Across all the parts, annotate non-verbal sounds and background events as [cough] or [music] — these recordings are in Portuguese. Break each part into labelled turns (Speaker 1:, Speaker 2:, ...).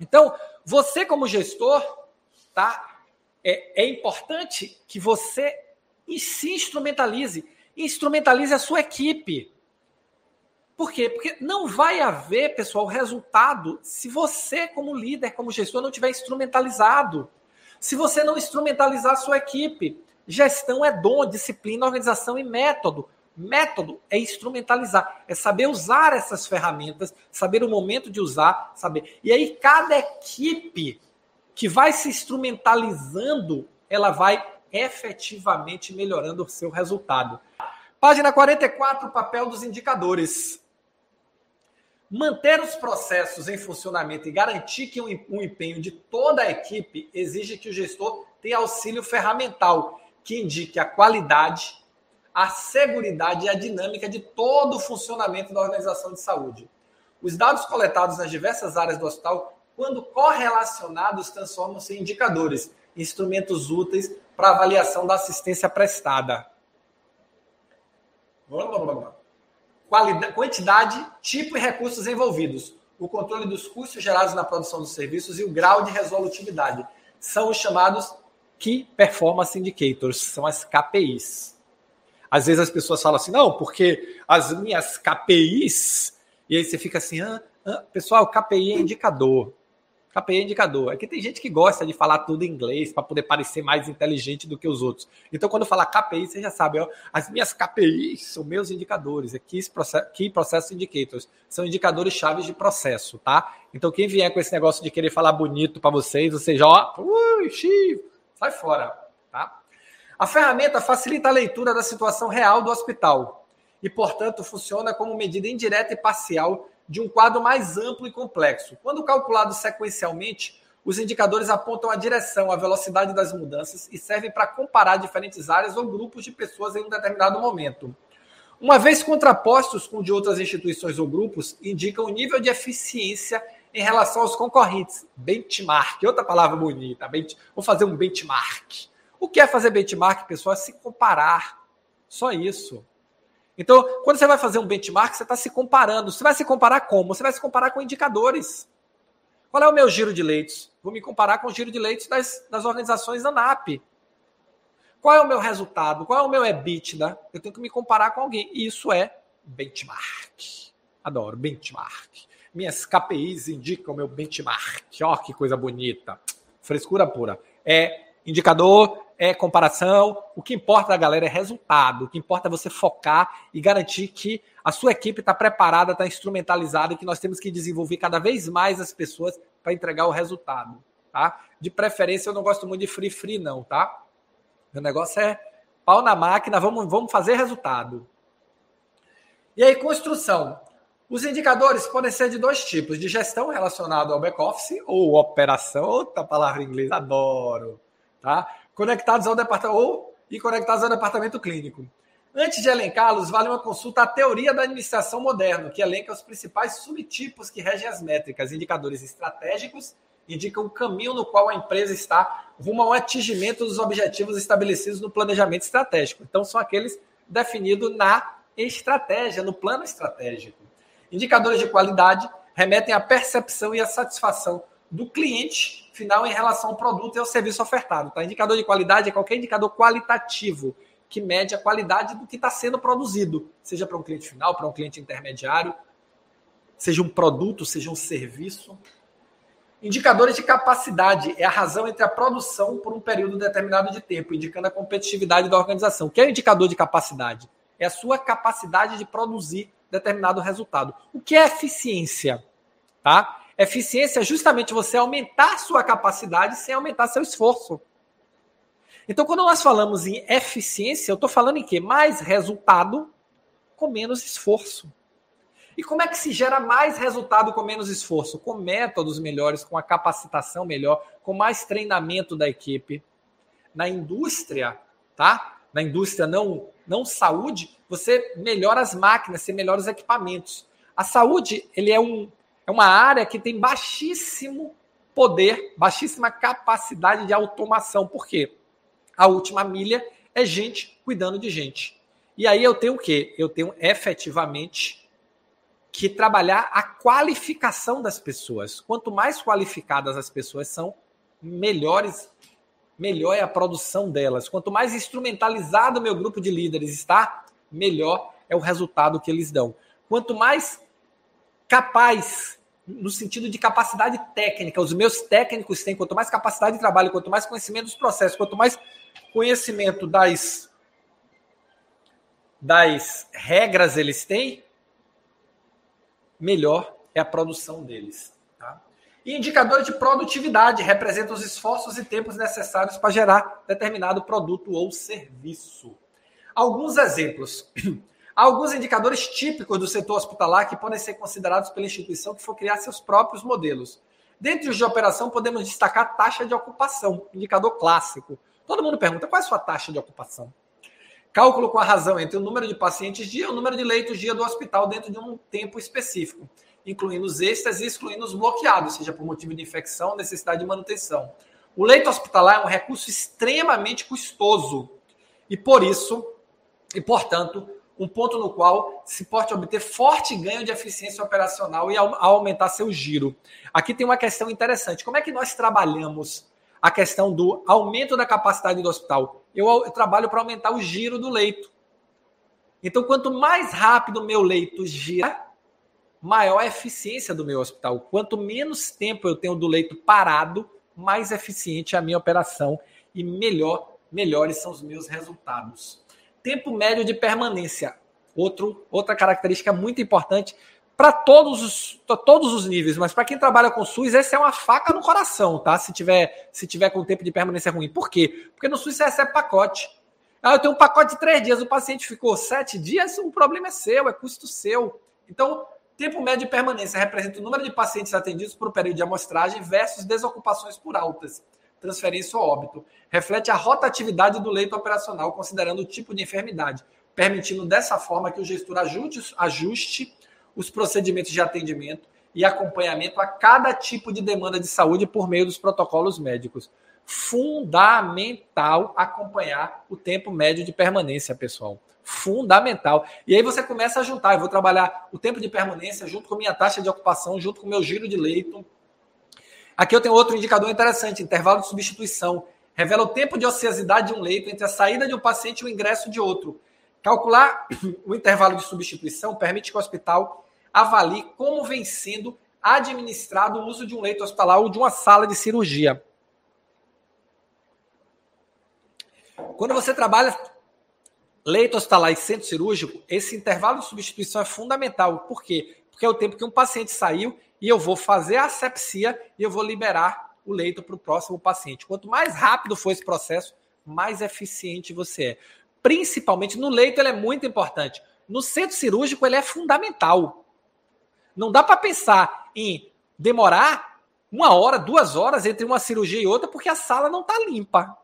Speaker 1: Então, você como gestor, tá? É, é importante que você se instrumentalize, instrumentalize a sua equipe. Por quê? Porque não vai haver, pessoal, resultado se você, como líder, como gestor, não tiver instrumentalizado. Se você não instrumentalizar a sua equipe. Gestão é dom, disciplina, organização e método. Método é instrumentalizar, é saber usar essas ferramentas, saber o momento de usar, saber. E aí, cada equipe que vai se instrumentalizando, ela vai efetivamente melhorando o seu resultado. Página 44, papel dos indicadores. Manter os processos em funcionamento e garantir que um empenho de toda a equipe exige que o gestor tenha auxílio ferramental que indique a qualidade, a segurança e a dinâmica de todo o funcionamento da organização de saúde. Os dados coletados nas diversas áreas do hospital, quando correlacionados, transformam-se em indicadores, instrumentos úteis para avaliação da assistência prestada. Qualidade, quantidade, tipo e recursos envolvidos, o controle dos custos gerados na produção dos serviços e o grau de resolutividade. São os chamados Key Performance Indicators, são as KPIs. Às vezes as pessoas falam assim, não, porque as minhas KPIs, e aí você fica assim, ah, ah, pessoal, KPI é indicador. KPI é indicador. É que tem gente que gosta de falar tudo em inglês para poder parecer mais inteligente do que os outros. Então, quando falar KPI, você já sabe, ó, as minhas KPIs são meus indicadores, é Key Process, Indicators. São indicadores chaves de processo, tá? Então, quem vier com esse negócio de querer falar bonito para vocês, você já, ó, ui, xii, sai fora, tá? A ferramenta facilita a leitura da situação real do hospital e, portanto, funciona como medida indireta e parcial de um quadro mais amplo e complexo. Quando calculado sequencialmente, os indicadores apontam a direção, a velocidade das mudanças e servem para comparar diferentes áreas ou grupos de pessoas em um determinado momento. Uma vez contrapostos com de outras instituições ou grupos, indicam o nível de eficiência em relação aos concorrentes. Benchmark, outra palavra bonita. Vou fazer um benchmark. O que é fazer benchmark, pessoal? É se comparar. Só isso. Então, quando você vai fazer um benchmark, você está se comparando. Você vai se comparar como? Você vai se comparar com indicadores. Qual é o meu giro de leitos? Vou me comparar com o giro de leitos das, das organizações da NAP. Qual é o meu resultado? Qual é o meu EBITDA? Eu tenho que me comparar com alguém. Isso é benchmark. Adoro benchmark. Minhas KPIs indicam o meu benchmark. Ó, oh, que coisa bonita. Frescura pura. É indicador é comparação. O que importa, galera, é resultado. O que importa é você focar e garantir que a sua equipe está preparada, está instrumentalizada e que nós temos que desenvolver cada vez mais as pessoas para entregar o resultado, tá? De preferência, eu não gosto muito de free free não, tá? Meu negócio é pau na máquina, vamos, vamos fazer resultado. E aí, construção. Os indicadores podem ser de dois tipos: de gestão relacionado ao back-office ou operação. Outra palavra em inglês, adoro. Tá? conectados ao departamento ou e conectados ao departamento clínico. Antes de elencá-los, vale uma consulta à teoria da administração moderna, que elenca os principais subtipos que regem as métricas, indicadores estratégicos, indicam o caminho no qual a empresa está rumo ao atingimento dos objetivos estabelecidos no planejamento estratégico. Então, são aqueles definidos na estratégia, no plano estratégico. Indicadores de qualidade remetem à percepção e à satisfação do cliente final em relação ao produto e ao serviço ofertado. Tá? Indicador de qualidade é qualquer indicador qualitativo que mede a qualidade do que está sendo produzido, seja para um cliente final, para um cliente intermediário, seja um produto, seja um serviço. Indicadores de capacidade é a razão entre a produção por um período determinado de tempo, indicando a competitividade da organização. O que é o indicador de capacidade? É a sua capacidade de produzir determinado resultado. O que é eficiência? Tá? Eficiência é justamente você aumentar sua capacidade sem aumentar seu esforço. Então, quando nós falamos em eficiência, eu estou falando em quê? Mais resultado com menos esforço. E como é que se gera mais resultado com menos esforço? Com métodos melhores, com a capacitação melhor, com mais treinamento da equipe. Na indústria, tá? Na indústria não, não saúde, você melhora as máquinas, você melhora os equipamentos. A saúde, ele é um, é uma área que tem baixíssimo poder, baixíssima capacidade de automação. Por quê? A última milha é gente cuidando de gente. E aí eu tenho o quê? Eu tenho efetivamente que trabalhar a qualificação das pessoas. Quanto mais qualificadas as pessoas são, melhores melhor é a produção delas. Quanto mais instrumentalizado o meu grupo de líderes está, melhor é o resultado que eles dão. Quanto mais capaz, no sentido de capacidade técnica, os meus técnicos têm, quanto mais capacidade de trabalho, quanto mais conhecimento dos processos, quanto mais conhecimento das, das regras eles têm, melhor é a produção deles. E indicadores de produtividade representam os esforços e tempos necessários para gerar determinado produto ou serviço. Alguns exemplos. [clears throat] alguns indicadores típicos do setor hospitalar que podem ser considerados pela instituição que for criar seus próprios modelos. Dentre os de operação, podemos destacar a taxa de ocupação, indicador clássico. Todo mundo pergunta qual é a sua taxa de ocupação. Cálculo com a razão entre o número de pacientes dia e o número de leitos dia do hospital dentro de um tempo específico incluindo os extras e excluindo os bloqueados, seja por motivo de infecção necessidade de manutenção. O leito hospitalar é um recurso extremamente custoso e, por isso, e portanto, um ponto no qual se pode obter forte ganho de eficiência operacional e aumentar seu giro. Aqui tem uma questão interessante. Como é que nós trabalhamos a questão do aumento da capacidade do hospital? Eu, trabalho para aumentar o giro do leito. Então, quanto mais rápido o meu leito gira, maior a eficiência do meu hospital. Quanto menos tempo eu tenho do leito parado, mais eficiente é a minha operação e melhor, melhores são os meus resultados. Tempo médio de permanência, outro, outra característica muito importante para todos os, todos os níveis, mas para quem trabalha com SUS, essa é uma faca no coração, tá? Se tiver, se tiver com tempo de permanência ruim. Por quê? Porque no SUS você recebe pacote. Ah, eu tenho um pacote de três dias, o paciente ficou sete dias, o problema é seu, é custo seu. Então, Tempo médio de permanência representa o número de pacientes atendidos por período de amostragem versus desocupações por altas, transferência ou óbito. Reflete a rotatividade do leito operacional, considerando o tipo de enfermidade, permitindo dessa forma que o gestor ajuste, ajuste os procedimentos de atendimento e acompanhamento a cada tipo de demanda de saúde por meio dos protocolos médicos. Fundamental acompanhar o tempo médio de permanência, pessoal fundamental. E aí você começa a juntar. Eu vou trabalhar o tempo de permanência junto com minha taxa de ocupação, junto com meu giro de leito. Aqui eu tenho outro indicador interessante: intervalo de substituição. Revela o tempo de ociosidade de um leito entre a saída de um paciente e o ingresso de outro. Calcular [clears throat] o intervalo de substituição permite que o hospital avalie como vem sendo administrado o uso de um leito hospitalar ou de uma sala de cirurgia. Quando você trabalha leito hospitalar e centro cirúrgico, esse intervalo de substituição é fundamental. Por quê? Porque é o tempo que um paciente saiu e eu vou fazer a asepsia e eu vou liberar o leito para o próximo paciente. Quanto mais rápido for esse processo, mais eficiente você é. Principalmente no leito, ele é muito importante. No centro cirúrgico, ele é fundamental. Não dá para pensar em demorar uma hora, duas horas entre uma cirurgia e outra, porque a sala não está limpa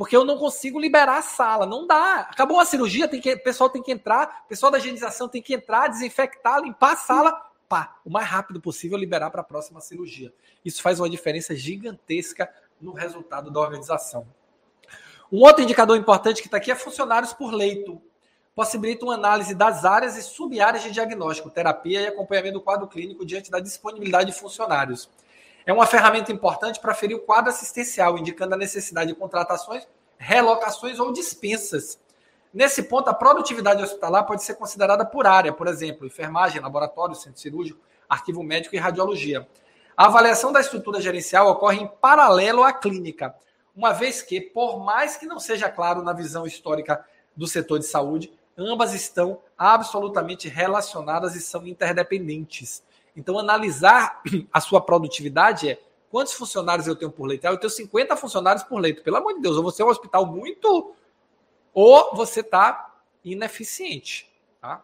Speaker 1: porque eu não consigo liberar a sala. Não dá. Acabou a cirurgia, tem que, o pessoal tem que entrar, o pessoal da higienização tem que entrar, desinfectar, limpar a sala, pá, o mais rápido possível liberar para a próxima cirurgia. Isso faz uma diferença gigantesca no resultado da organização. Um outro indicador importante que está aqui é funcionários por leito. Possibilita uma análise das áreas e sub-áreas de diagnóstico, terapia e acompanhamento do quadro clínico diante da disponibilidade de funcionários. É uma ferramenta importante para ferir o quadro assistencial, indicando a necessidade de contratações, relocações ou dispensas. Nesse ponto, a produtividade hospitalar pode ser considerada por área, por exemplo, enfermagem, laboratório, centro cirúrgico, arquivo médico e radiologia. A avaliação da estrutura gerencial ocorre em paralelo à clínica, uma vez que, por mais que não seja claro na visão histórica do setor de saúde, ambas estão absolutamente relacionadas e são interdependentes. Então, analisar [clears throat] a sua produtividade é quantos funcionários eu tenho por leito? Ah, eu tenho 50 funcionários por leito. Pelo amor de Deus, ou você é um hospital muito. Ou você está ineficiente. Tá?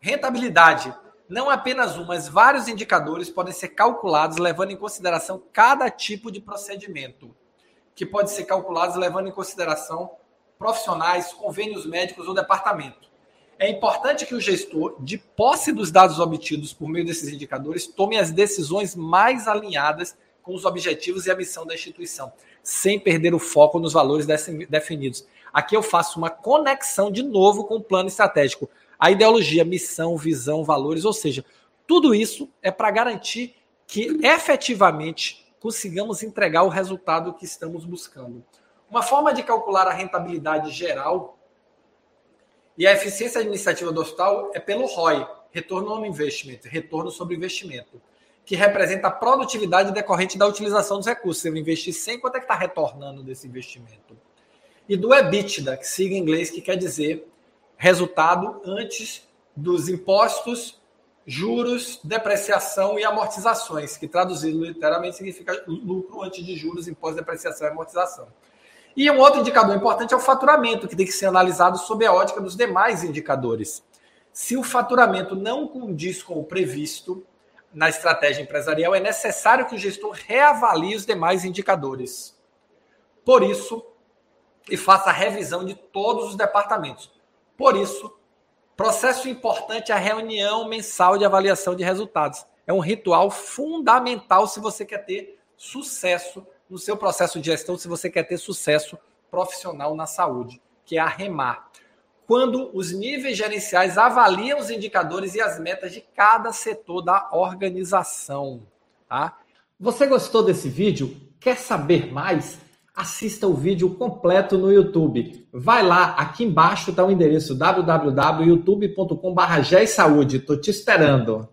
Speaker 1: Rentabilidade. Não apenas um, mas vários indicadores podem ser calculados levando em consideração cada tipo de procedimento, que pode ser calculados levando em consideração profissionais, convênios médicos ou departamento. É importante que o gestor, de posse dos dados obtidos por meio desses indicadores, tome as decisões mais alinhadas com os objetivos e a missão da instituição, sem perder o foco nos valores definidos. Aqui eu faço uma conexão de novo com o plano estratégico. a ideologia, missão, visão, valores, ou seja, tudo isso é para garantir que efetivamente consigamos entregar o resultado que estamos buscando. Uma forma de calcular a rentabilidade geral e a eficiência administrativa do hospital é pelo ROI, Retorno on Investment, retorno sobre investimento, que representa a produtividade decorrente da utilização dos recursos. Se eu investir 100, quanto é que está retornando desse investimento? E do EBITDA, que siga em inglês, que quer dizer resultado antes dos impostos, juros, depreciação e amortizações, que traduzido literalmente significa lucro antes de juros, impostos, depreciação e amortização. E um outro indicador importante é o faturamento, que tem que ser analisado sob a ótica dos demais indicadores. Se o faturamento não condiz com o previsto na estratégia empresarial, é necessário que o gestor reavalie os demais indicadores. Por isso, e faça a revisão de todos os departamentos. Por isso, processo importante é a reunião mensal de avaliação de resultados. É um ritual fundamental se você quer ter sucesso no seu processo de gestão, se você quer ter sucesso profissional na saúde, que é a REMAR. Quando os níveis gerenciais avaliam os indicadores e as metas de cada setor da organização. Tá? Você gostou desse vídeo? Quer saber mais? assista o vídeo completo no YouTube. Vai lá, aqui embaixo está o endereço www.youtube.com.br. Estou te esperando.